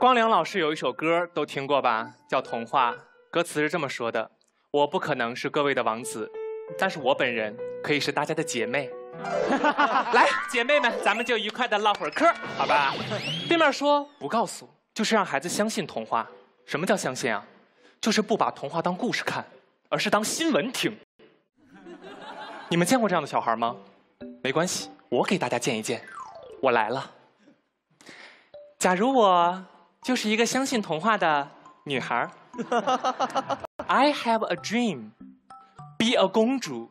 光良老师有一首歌都听过吧，叫《童话》，歌词是这么说的：“我不可能是各位的王子，但是我本人可以是大家的姐妹。”来，姐妹们，咱们就愉快的唠会儿嗑，好吧？对面说不告诉，就是让孩子相信童话。什么叫相信啊？就是不把童话当故事看，而是当新闻听。你们见过这样的小孩吗？没关系，我给大家见一见。我来了。假如我就是一个相信童话的女孩 I have a dream, be a 公主。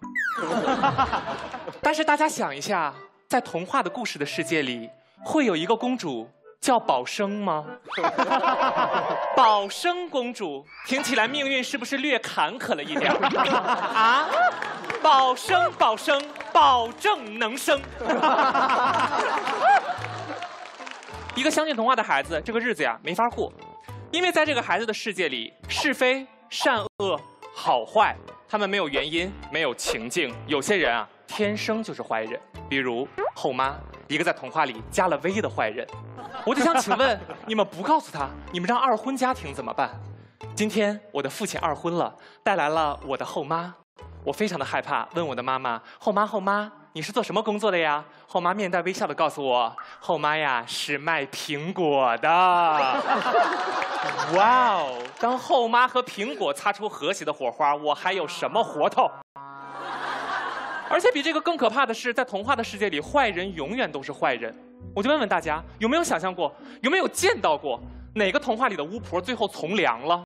但是大家想一下，在童话的故事的世界里，会有一个公主叫宝生吗？宝生公主听起来命运是不是略坎坷了一点？啊？宝生，宝生，保证能生。一个相信童话的孩子，这个日子呀没法过，因为在这个孩子的世界里，是非、善恶、好坏，他们没有原因，没有情境。有些人啊，天生就是坏人，比如后妈，一个在童话里加了 V 的坏人。我就想请问，你们不告诉他，你们让二婚家庭怎么办？今天我的父亲二婚了，带来了我的后妈，我非常的害怕，问我的妈妈，后妈后妈。你是做什么工作的呀？后妈面带微笑的告诉我，后妈呀是卖苹果的。哇哦！当后妈和苹果擦出和谐的火花，我还有什么活头？而且比这个更可怕的是，在童话的世界里，坏人永远都是坏人。我就问问大家，有没有想象过，有没有见到过哪个童话里的巫婆最后从良了？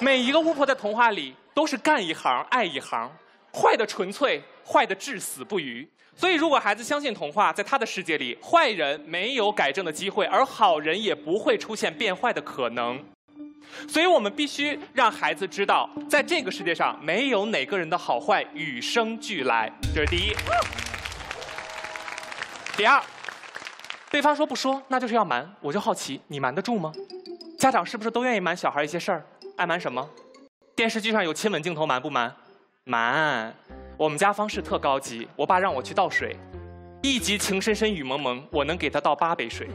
每一个巫婆在童话里都是干一行爱一行。坏的纯粹，坏的至死不渝。所以，如果孩子相信童话，在他的世界里，坏人没有改正的机会，而好人也不会出现变坏的可能。所以我们必须让孩子知道，在这个世界上，没有哪个人的好坏与生俱来。这是第一。第二，对方说不说，那就是要瞒。我就好奇，你瞒得住吗？家长是不是都愿意瞒小孩一些事儿？爱瞒什么？电视剧上有亲吻镜头，瞒不瞒？瞒，我们家方式特高级。我爸让我去倒水，一集情深深雨蒙蒙，我能给他倒八杯水。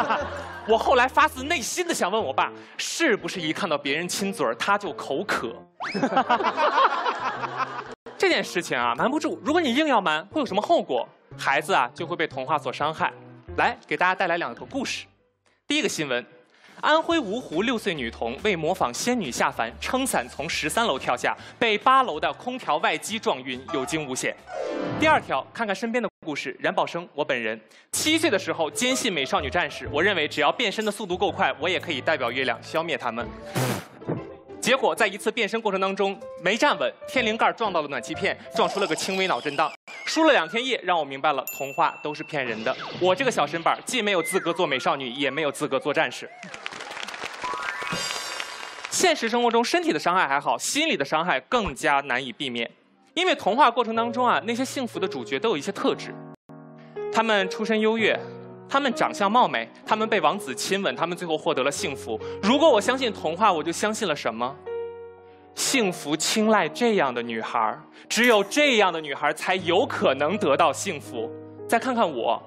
我后来发自内心的想问我爸，是不是一看到别人亲嘴他就口渴？这件事情啊，瞒不住。如果你硬要瞒，会有什么后果？孩子啊，就会被童话所伤害。来，给大家带来两个故事。第一个新闻。安徽芜湖六岁女童为模仿仙女下凡，撑伞从十三楼跳下，被八楼的空调外机撞晕，有惊无险。第二条，看看身边的故事。冉宝生，我本人七岁的时候坚信美少女战士，我认为只要变身的速度够快，我也可以代表月亮消灭他们。结果在一次变身过程当中没站稳，天灵盖撞到了暖气片，撞出了个轻微脑震荡。输了两天夜，让我明白了童话都是骗人的。我这个小身板既没有资格做美少女，也没有资格做战士。现实生活中，身体的伤害还好，心理的伤害更加难以避免。因为童话过程当中啊，那些幸福的主角都有一些特质：他们出身优越，他们长相貌美，他们被王子亲吻，他们最后获得了幸福。如果我相信童话，我就相信了什么？幸福青睐这样的女孩，只有这样的女孩才有可能得到幸福。再看看我。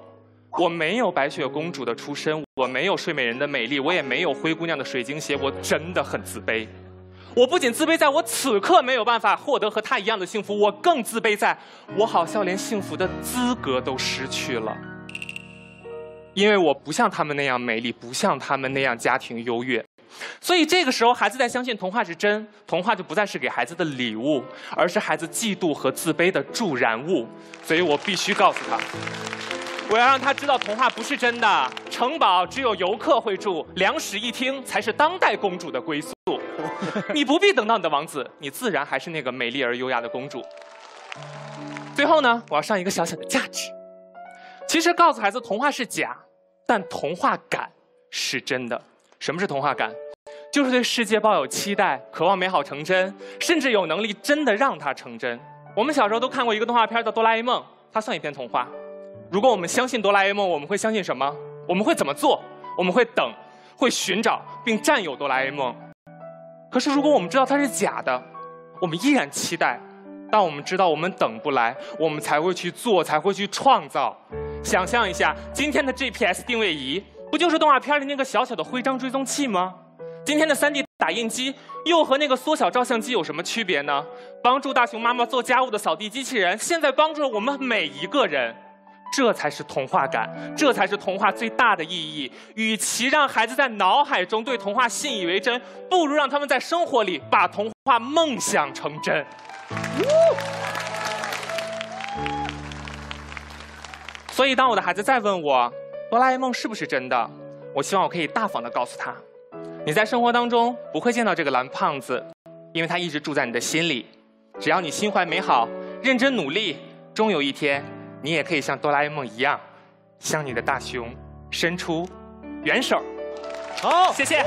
我没有白雪公主的出身，我没有睡美人的美丽，我也没有灰姑娘的水晶鞋，我真的很自卑。我不仅自卑，在我此刻没有办法获得和她一样的幸福，我更自卑，在我好像连幸福的资格都失去了。因为我不像他们那样美丽，不像他们那样家庭优越，所以这个时候，孩子在相信童话是真，童话就不再是给孩子的礼物，而是孩子嫉妒和自卑的助燃物。所以我必须告诉他。我要让他知道，童话不是真的。城堡只有游客会住，两室一厅才是当代公主的归宿。你不必等到你的王子，你自然还是那个美丽而优雅的公主。最后呢，我要上一个小小的价值。其实告诉孩子，童话是假，但童话感是真的。什么是童话感？就是对世界抱有期待，渴望美好成真，甚至有能力真的让它成真。我们小时候都看过一个动画片叫《哆啦 A 梦》，它算一篇童话。如果我们相信哆啦 A 梦，我们会相信什么？我们会怎么做？我们会等，会寻找并占有哆啦 A 梦。可是如果我们知道它是假的，我们依然期待。当我们知道我们等不来，我们才会去做，才会去创造。想象一下，今天的 GPS 定位仪不就是动画片里那个小小的徽章追踪器吗？今天的 3D 打印机又和那个缩小照相机有什么区别呢？帮助大熊妈妈做家务的扫地机器人，现在帮助了我们每一个人。这才是童话感，这才是童话最大的意义。与其让孩子在脑海中对童话信以为真，不如让他们在生活里把童话梦想成真。所以，当我的孩子再问我哆啦 A 梦是不是真的，我希望我可以大方的告诉他：你在生活当中不会见到这个蓝胖子，因为他一直住在你的心里。只要你心怀美好，认真努力，终有一天。你也可以像哆啦 A 梦一样，向你的大熊伸出援手。好，谢谢。